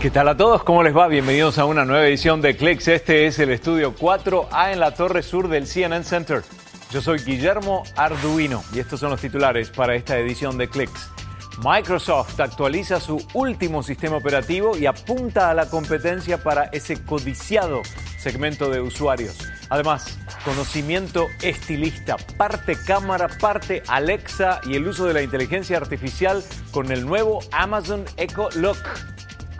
¿Qué tal a todos? ¿Cómo les va? Bienvenidos a una nueva edición de Clicks. Este es el estudio 4A en la torre sur del CNN Center. Yo soy Guillermo Arduino y estos son los titulares para esta edición de Clicks. Microsoft actualiza su último sistema operativo y apunta a la competencia para ese codiciado segmento de usuarios. Además, conocimiento estilista, parte cámara, parte Alexa y el uso de la inteligencia artificial con el nuevo Amazon Echo Look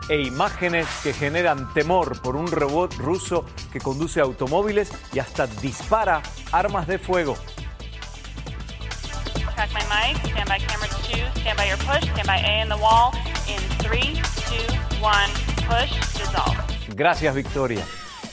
e imágenes que generan temor por un robot ruso que conduce automóviles y hasta dispara armas de fuego. Gracias, Victoria.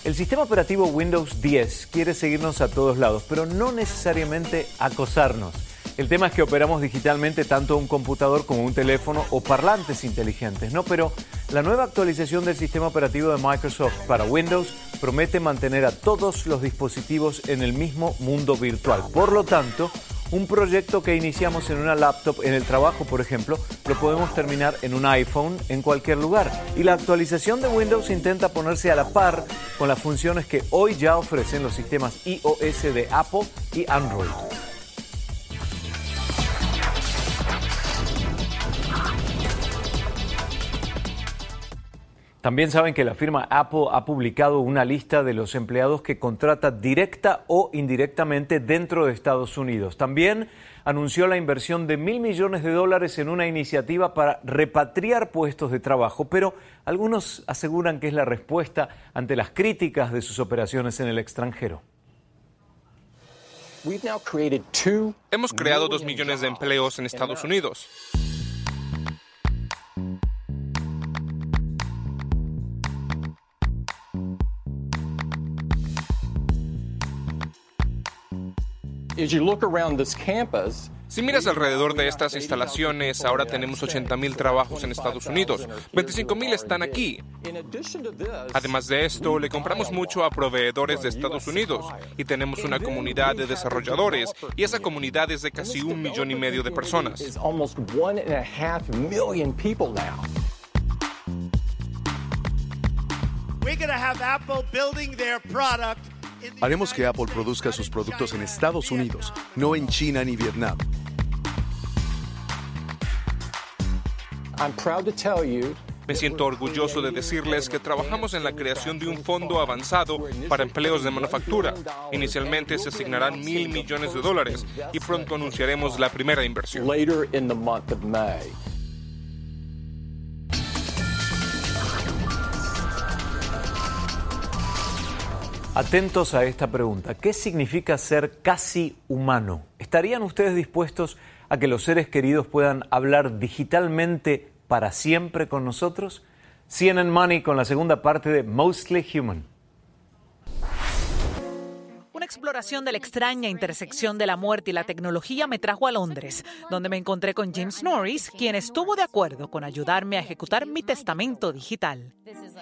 El sistema operativo Windows 10 quiere seguirnos a todos lados, pero no necesariamente acosarnos. El tema es que operamos digitalmente tanto un computador como un teléfono o parlantes inteligentes, ¿no? Pero la nueva actualización del sistema operativo de Microsoft para Windows promete mantener a todos los dispositivos en el mismo mundo virtual. Por lo tanto, un proyecto que iniciamos en una laptop en el trabajo, por ejemplo, lo podemos terminar en un iPhone en cualquier lugar. Y la actualización de Windows intenta ponerse a la par con las funciones que hoy ya ofrecen los sistemas iOS de Apple y Android. También saben que la firma Apple ha publicado una lista de los empleados que contrata directa o indirectamente dentro de Estados Unidos. También anunció la inversión de mil millones de dólares en una iniciativa para repatriar puestos de trabajo, pero algunos aseguran que es la respuesta ante las críticas de sus operaciones en el extranjero. Hemos creado dos millones de empleos en Estados Unidos. Si miras alrededor de estas instalaciones, ahora tenemos 80.000 trabajos en Estados Unidos. 25.000 están aquí. Además de esto, le compramos mucho a proveedores de Estados Unidos y tenemos una comunidad de desarrolladores y esa comunidad es de casi un millón y medio de personas. Haremos que Apple produzca sus productos en Estados Unidos, no en China ni Vietnam. Me siento orgulloso de decirles que trabajamos en la creación de un fondo avanzado para empleos de manufactura. Inicialmente se asignarán mil millones de dólares y pronto anunciaremos la primera inversión. Atentos a esta pregunta. ¿Qué significa ser casi humano? ¿Estarían ustedes dispuestos a que los seres queridos puedan hablar digitalmente para siempre con nosotros? CNN Money con la segunda parte de Mostly Human. Una exploración de la extraña intersección de la muerte y la tecnología me trajo a Londres, donde me encontré con James Norris, quien estuvo de acuerdo con ayudarme a ejecutar mi testamento digital.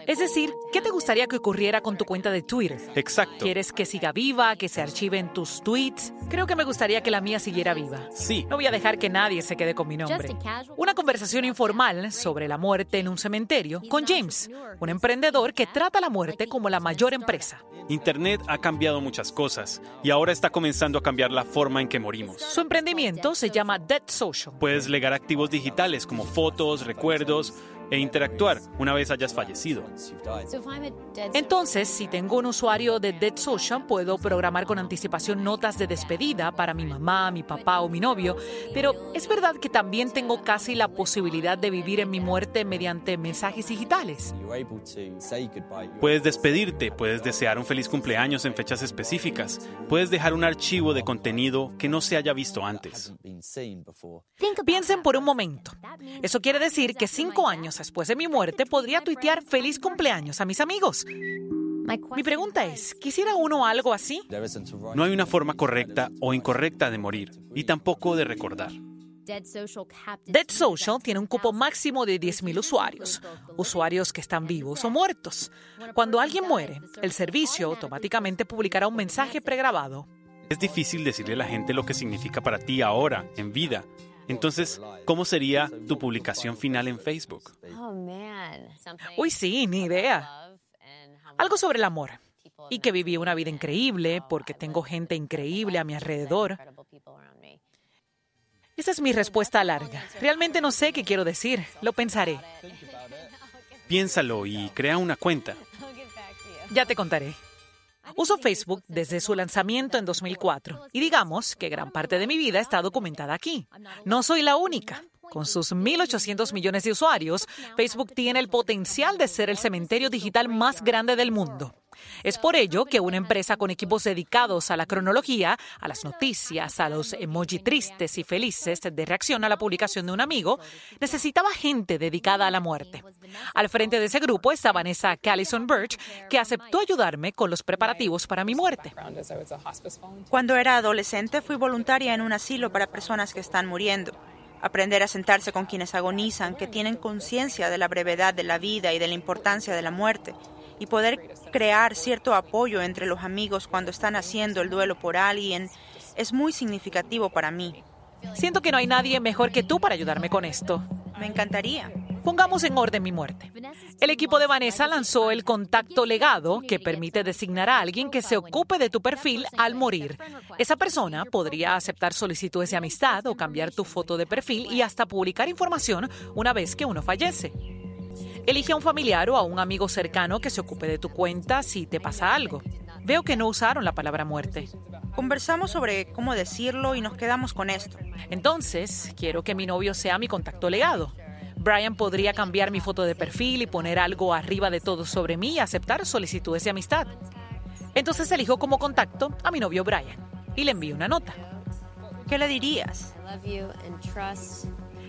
Es decir, ¿qué te gustaría que ocurriera con tu cuenta de Twitter? Exacto. ¿Quieres que siga viva, que se archiven tus tweets? Creo que me gustaría que la mía siguiera viva. Sí. No voy a dejar que nadie se quede con mi nombre. Una conversación informal sobre la muerte en un cementerio con James, un emprendedor que trata la muerte como la mayor empresa. Internet ha cambiado muchas cosas y ahora está comenzando a cambiar la forma en que morimos. Su emprendimiento se llama Dead Social. Puedes legar activos digitales como fotos, recuerdos e interactuar una vez hayas fallecido. Entonces, si tengo un usuario de Dead Social, puedo programar con anticipación notas de despedida para mi mamá, mi papá o mi novio, pero es verdad que también tengo casi la posibilidad de vivir en mi muerte mediante mensajes digitales. Puedes despedirte, puedes desear un feliz cumpleaños en fechas específicas, puedes dejar un archivo de contenido que no se haya visto antes. Piensen por un momento. Eso quiere decir que cinco años después de mi muerte podría tuitear feliz cumpleaños a mis amigos. Mi pregunta es, ¿quisiera uno algo así? No hay una forma correcta o incorrecta de morir, y tampoco de recordar. Dead Social tiene un cupo máximo de 10.000 usuarios, usuarios que están vivos o muertos. Cuando alguien muere, el servicio automáticamente publicará un mensaje pregrabado. Es difícil decirle a la gente lo que significa para ti ahora, en vida. Entonces, ¿cómo sería tu publicación final en Facebook? Uy, sí, ni idea. Algo sobre el amor. Y que viví una vida increíble porque tengo gente increíble a mi alrededor. Esa es mi respuesta larga. Realmente no sé qué quiero decir. Lo pensaré. Piénsalo y crea una cuenta. Ya te contaré. Uso Facebook desde su lanzamiento en 2004 y digamos que gran parte de mi vida está documentada aquí. No soy la única. Con sus 1.800 millones de usuarios, Facebook tiene el potencial de ser el cementerio digital más grande del mundo. Es por ello que una empresa con equipos dedicados a la cronología, a las noticias, a los emoji tristes y felices de reacción a la publicación de un amigo, necesitaba gente dedicada a la muerte. Al frente de ese grupo está Vanessa Callison Birch, que aceptó ayudarme con los preparativos para mi muerte. Cuando era adolescente fui voluntaria en un asilo para personas que están muriendo aprender a sentarse con quienes agonizan, que tienen conciencia de la brevedad de la vida y de la importancia de la muerte, y poder crear cierto apoyo entre los amigos cuando están haciendo el duelo por alguien es muy significativo para mí. Siento que no hay nadie mejor que tú para ayudarme con esto. Me encantaría. Pongamos en orden mi muerte. El equipo de Vanessa lanzó el contacto legado que permite designar a alguien que se ocupe de tu perfil al morir. Esa persona podría aceptar solicitudes de amistad o cambiar tu foto de perfil y hasta publicar información una vez que uno fallece. Elige a un familiar o a un amigo cercano que se ocupe de tu cuenta si te pasa algo. Veo que no usaron la palabra muerte. Conversamos sobre cómo decirlo y nos quedamos con esto. Entonces, quiero que mi novio sea mi contacto legado. Brian podría cambiar mi foto de perfil y poner algo arriba de todo sobre mí y aceptar solicitudes de amistad. Entonces elijo como contacto a mi novio Brian y le envío una nota. ¿Qué le dirías?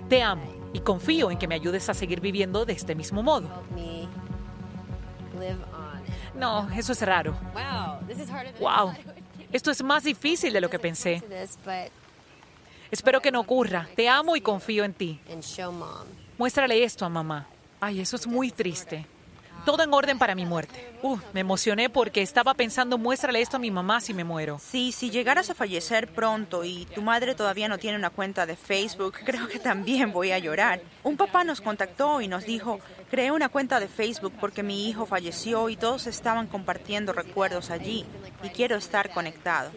Te amo y confío en que me ayudes a seguir viviendo de este mismo modo. No, eso es raro. Wow, esto es más difícil de lo que pensé. Espero que no ocurra. Te amo y confío en ti. Muéstrale esto a mamá. Ay, eso es muy triste. Todo en orden para mi muerte. Uh, me emocioné porque estaba pensando, muéstrale esto a mi mamá si me muero. Sí, si llegaras a fallecer pronto y tu madre todavía no tiene una cuenta de Facebook, creo que también voy a llorar. Un papá nos contactó y nos dijo, creé una cuenta de Facebook porque mi hijo falleció y todos estaban compartiendo recuerdos allí y quiero estar conectado.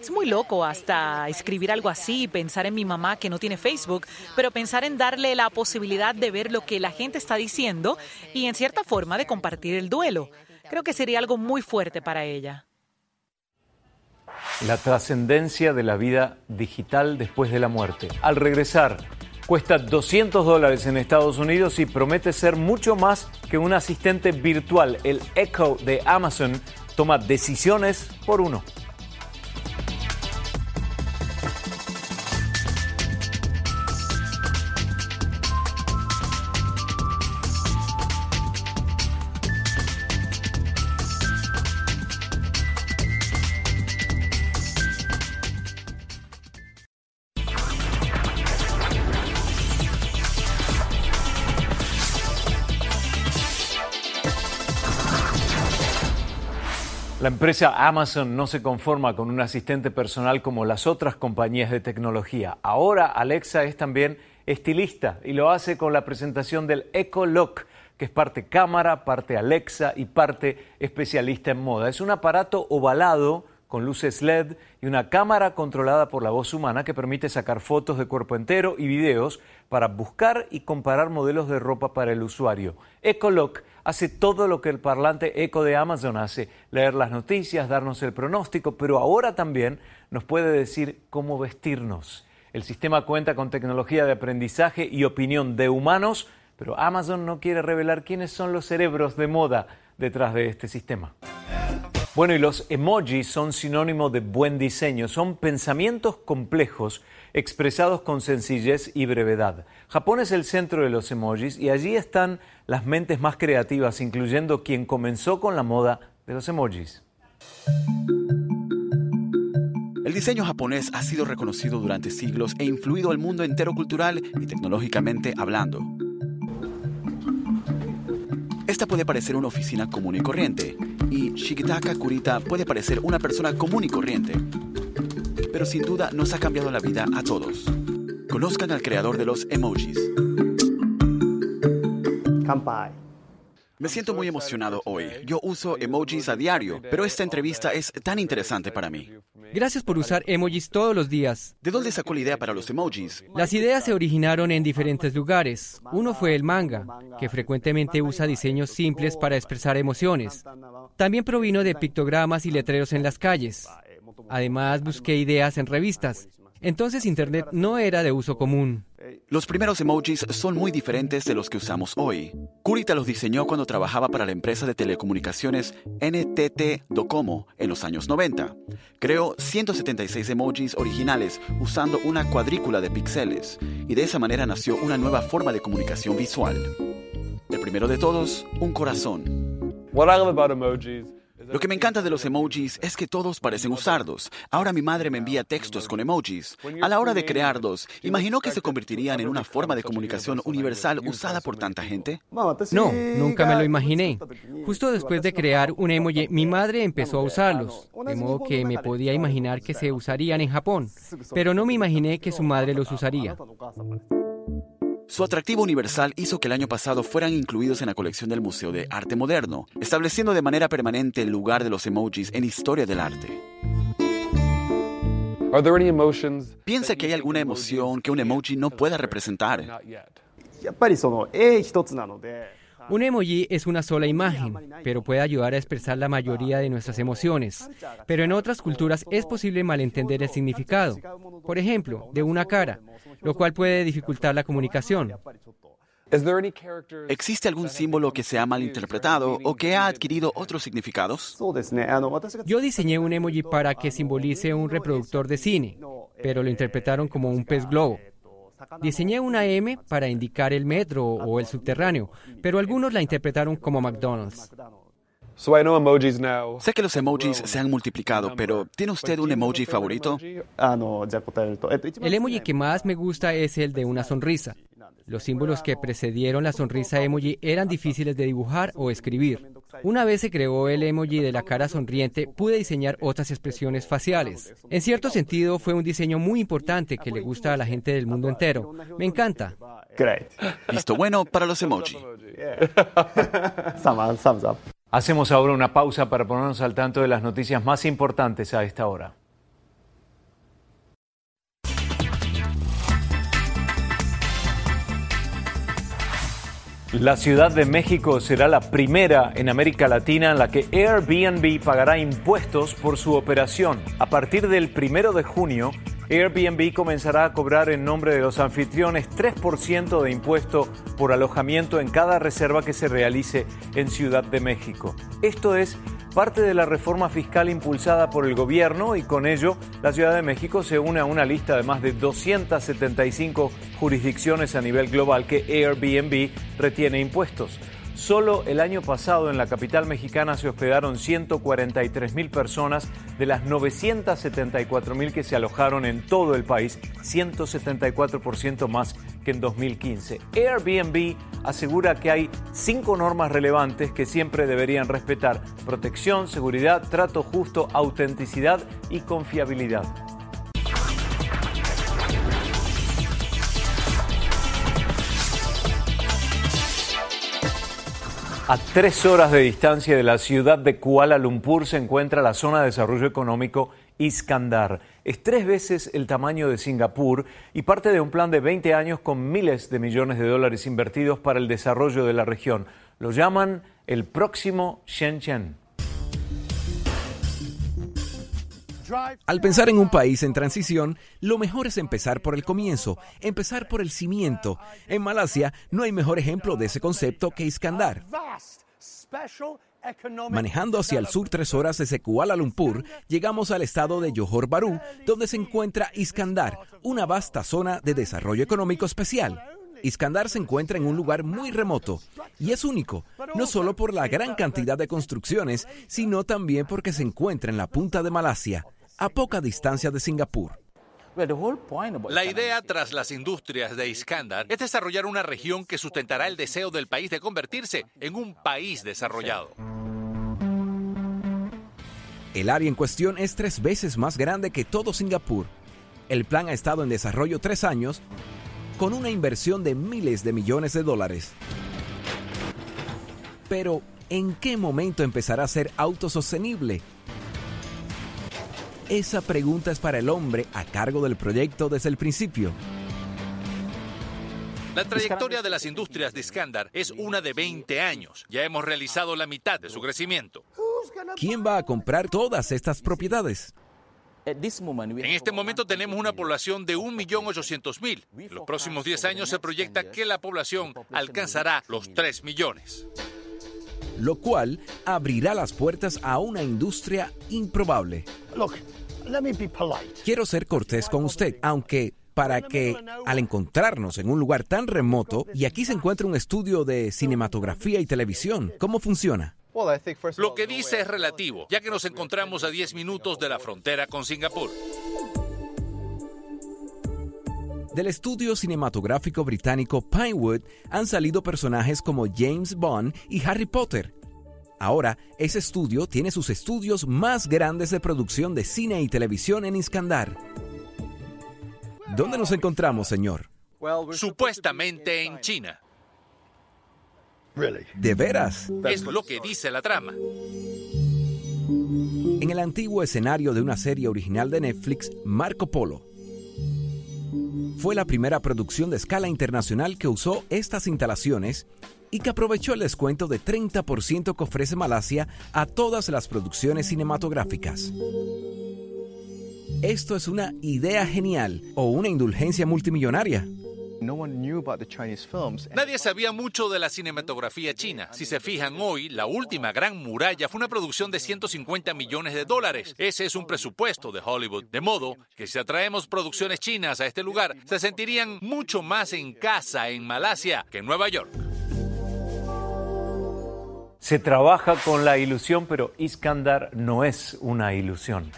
Es muy loco hasta escribir algo así, pensar en mi mamá que no tiene Facebook, pero pensar en darle la posibilidad de ver lo que la gente está diciendo y en cierta forma de compartir el duelo. Creo que sería algo muy fuerte para ella. La trascendencia de la vida digital después de la muerte. Al regresar, cuesta 200 dólares en Estados Unidos y promete ser mucho más que un asistente virtual. El Echo de Amazon toma decisiones por uno. Empresa Amazon no se conforma con un asistente personal como las otras compañías de tecnología. Ahora Alexa es también estilista y lo hace con la presentación del Echo Look, que es parte cámara, parte Alexa y parte especialista en moda. Es un aparato ovalado con luces LED y una cámara controlada por la voz humana que permite sacar fotos de cuerpo entero y videos para buscar y comparar modelos de ropa para el usuario. Look hace todo lo que el parlante Eco de Amazon hace, leer las noticias, darnos el pronóstico, pero ahora también nos puede decir cómo vestirnos. El sistema cuenta con tecnología de aprendizaje y opinión de humanos, pero Amazon no quiere revelar quiénes son los cerebros de moda detrás de este sistema. Bueno, y los emojis son sinónimo de buen diseño, son pensamientos complejos expresados con sencillez y brevedad. Japón es el centro de los emojis y allí están las mentes más creativas, incluyendo quien comenzó con la moda de los emojis. El diseño japonés ha sido reconocido durante siglos e influido al mundo entero cultural y tecnológicamente hablando. Esta puede parecer una oficina común y corriente, y Shigitaka Kurita puede parecer una persona común y corriente. Pero sin duda nos ha cambiado la vida a todos. Conozcan al creador de los emojis. Me siento muy emocionado hoy. Yo uso emojis a diario, pero esta entrevista es tan interesante para mí. Gracias por usar emojis todos los días. ¿De dónde sacó la idea para los emojis? Las ideas se originaron en diferentes lugares. Uno fue el manga, que frecuentemente usa diseños simples para expresar emociones. También provino de pictogramas y letreros en las calles. Además, busqué ideas en revistas. Entonces Internet no era de uso común. Los primeros emojis son muy diferentes de los que usamos hoy. Kurita los diseñó cuando trabajaba para la empresa de telecomunicaciones NTT Docomo en los años 90. Creó 176 emojis originales usando una cuadrícula de píxeles y de esa manera nació una nueva forma de comunicación visual. El primero de todos, un corazón. Lo que me encanta de los emojis es que todos parecen usarlos. Ahora mi madre me envía textos con emojis. A la hora de crearlos, ¿imaginó que se convertirían en una forma de comunicación universal usada por tanta gente? No, nunca me lo imaginé. Justo después de crear un emoji, mi madre empezó a usarlos, de modo que me podía imaginar que se usarían en Japón, pero no me imaginé que su madre los usaría. Su atractivo universal hizo que el año pasado fueran incluidos en la colección del Museo de Arte Moderno, estableciendo de manera permanente el lugar de los emojis en historia del arte. ¿Piensa que hay alguna emoción que un emoji no pueda representar? Un emoji es una sola imagen, pero puede ayudar a expresar la mayoría de nuestras emociones. Pero en otras culturas es posible malentender el significado, por ejemplo, de una cara, lo cual puede dificultar la comunicación. ¿Existe algún símbolo que se ha malinterpretado o que ha adquirido otros significados? Yo diseñé un emoji para que simbolice un reproductor de cine, pero lo interpretaron como un pez globo. Diseñé una M para indicar el metro o el subterráneo, pero algunos la interpretaron como McDonald's. Sé que los emojis se han multiplicado, pero ¿tiene usted un emoji favorito? El emoji que más me gusta es el de una sonrisa. Los símbolos que precedieron la sonrisa emoji eran difíciles de dibujar o escribir. Una vez se creó el emoji de la cara sonriente, pude diseñar otras expresiones faciales. En cierto sentido, fue un diseño muy importante que le gusta a la gente del mundo entero. Me encanta. Listo bueno para los emojis. Hacemos ahora una pausa para ponernos al tanto de las noticias más importantes a esta hora. La Ciudad de México será la primera en América Latina en la que Airbnb pagará impuestos por su operación. A partir del primero de junio, Airbnb comenzará a cobrar en nombre de los anfitriones 3% de impuesto por alojamiento en cada reserva que se realice en Ciudad de México. Esto es parte de la reforma fiscal impulsada por el gobierno y con ello la Ciudad de México se une a una lista de más de 275 jurisdicciones a nivel global que Airbnb retiene impuestos. Solo el año pasado en la capital mexicana se hospedaron 143 mil personas de las 974 mil que se alojaron en todo el país, 174% más que en 2015. Airbnb asegura que hay cinco normas relevantes que siempre deberían respetar. Protección, seguridad, trato justo, autenticidad y confiabilidad. A tres horas de distancia de la ciudad de Kuala Lumpur se encuentra la zona de desarrollo económico Iskandar. Es tres veces el tamaño de Singapur y parte de un plan de 20 años con miles de millones de dólares invertidos para el desarrollo de la región. Lo llaman el próximo Shenzhen. Al pensar en un país en transición, lo mejor es empezar por el comienzo, empezar por el cimiento. En Malasia no hay mejor ejemplo de ese concepto que Iskandar. Manejando hacia el sur tres horas desde Kuala Lumpur, llegamos al estado de Johor Bahru, donde se encuentra Iskandar, una vasta zona de desarrollo económico especial. Iskandar se encuentra en un lugar muy remoto y es único, no solo por la gran cantidad de construcciones, sino también porque se encuentra en la punta de Malasia, a poca distancia de Singapur. La idea tras las industrias de Iskandar es desarrollar una región que sustentará el deseo del país de convertirse en un país desarrollado. El área en cuestión es tres veces más grande que todo Singapur. El plan ha estado en desarrollo tres años con una inversión de miles de millones de dólares. Pero, ¿en qué momento empezará a ser autosostenible? Esa pregunta es para el hombre a cargo del proyecto desde el principio. La trayectoria de las industrias de Iskandar es una de 20 años. Ya hemos realizado la mitad de su crecimiento. ¿Quién va a comprar todas estas propiedades? En este momento tenemos una población de 1.800.000. En los próximos 10 años se proyecta que la población alcanzará los 3 millones. Lo cual abrirá las puertas a una industria improbable. Quiero ser cortés con usted, aunque para que al encontrarnos en un lugar tan remoto, y aquí se encuentra un estudio de cinematografía y televisión, ¿cómo funciona? Lo que dice es relativo, ya que nos encontramos a 10 minutos de la frontera con Singapur. Del estudio cinematográfico británico Pinewood han salido personajes como James Bond y Harry Potter. Ahora, ese estudio tiene sus estudios más grandes de producción de cine y televisión en Iskandar. ¿Dónde nos encontramos, señor? Supuestamente en China. ¿De veras? Es lo que dice la trama. En el antiguo escenario de una serie original de Netflix, Marco Polo. Fue la primera producción de escala internacional que usó estas instalaciones y que aprovechó el descuento de 30% que ofrece Malasia a todas las producciones cinematográficas. Esto es una idea genial o una indulgencia multimillonaria. Nadie sabía mucho de la cinematografía china. Si se fijan hoy, la última gran muralla fue una producción de 150 millones de dólares. Ese es un presupuesto de Hollywood. De modo que si atraemos producciones chinas a este lugar, se sentirían mucho más en casa en Malasia que en Nueva York. Se trabaja con la ilusión, pero Iskandar no es una ilusión.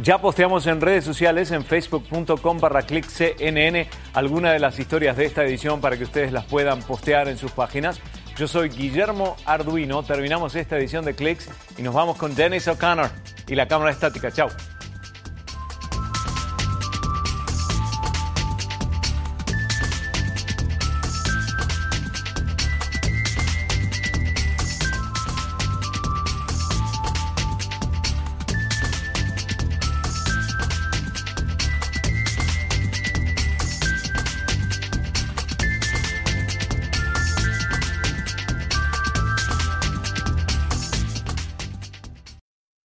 Ya posteamos en redes sociales, en facebook.com barra cnn, alguna de las historias de esta edición para que ustedes las puedan postear en sus páginas. Yo soy Guillermo Arduino, terminamos esta edición de Clicks y nos vamos con Dennis O'Connor y la cámara estática. Chao.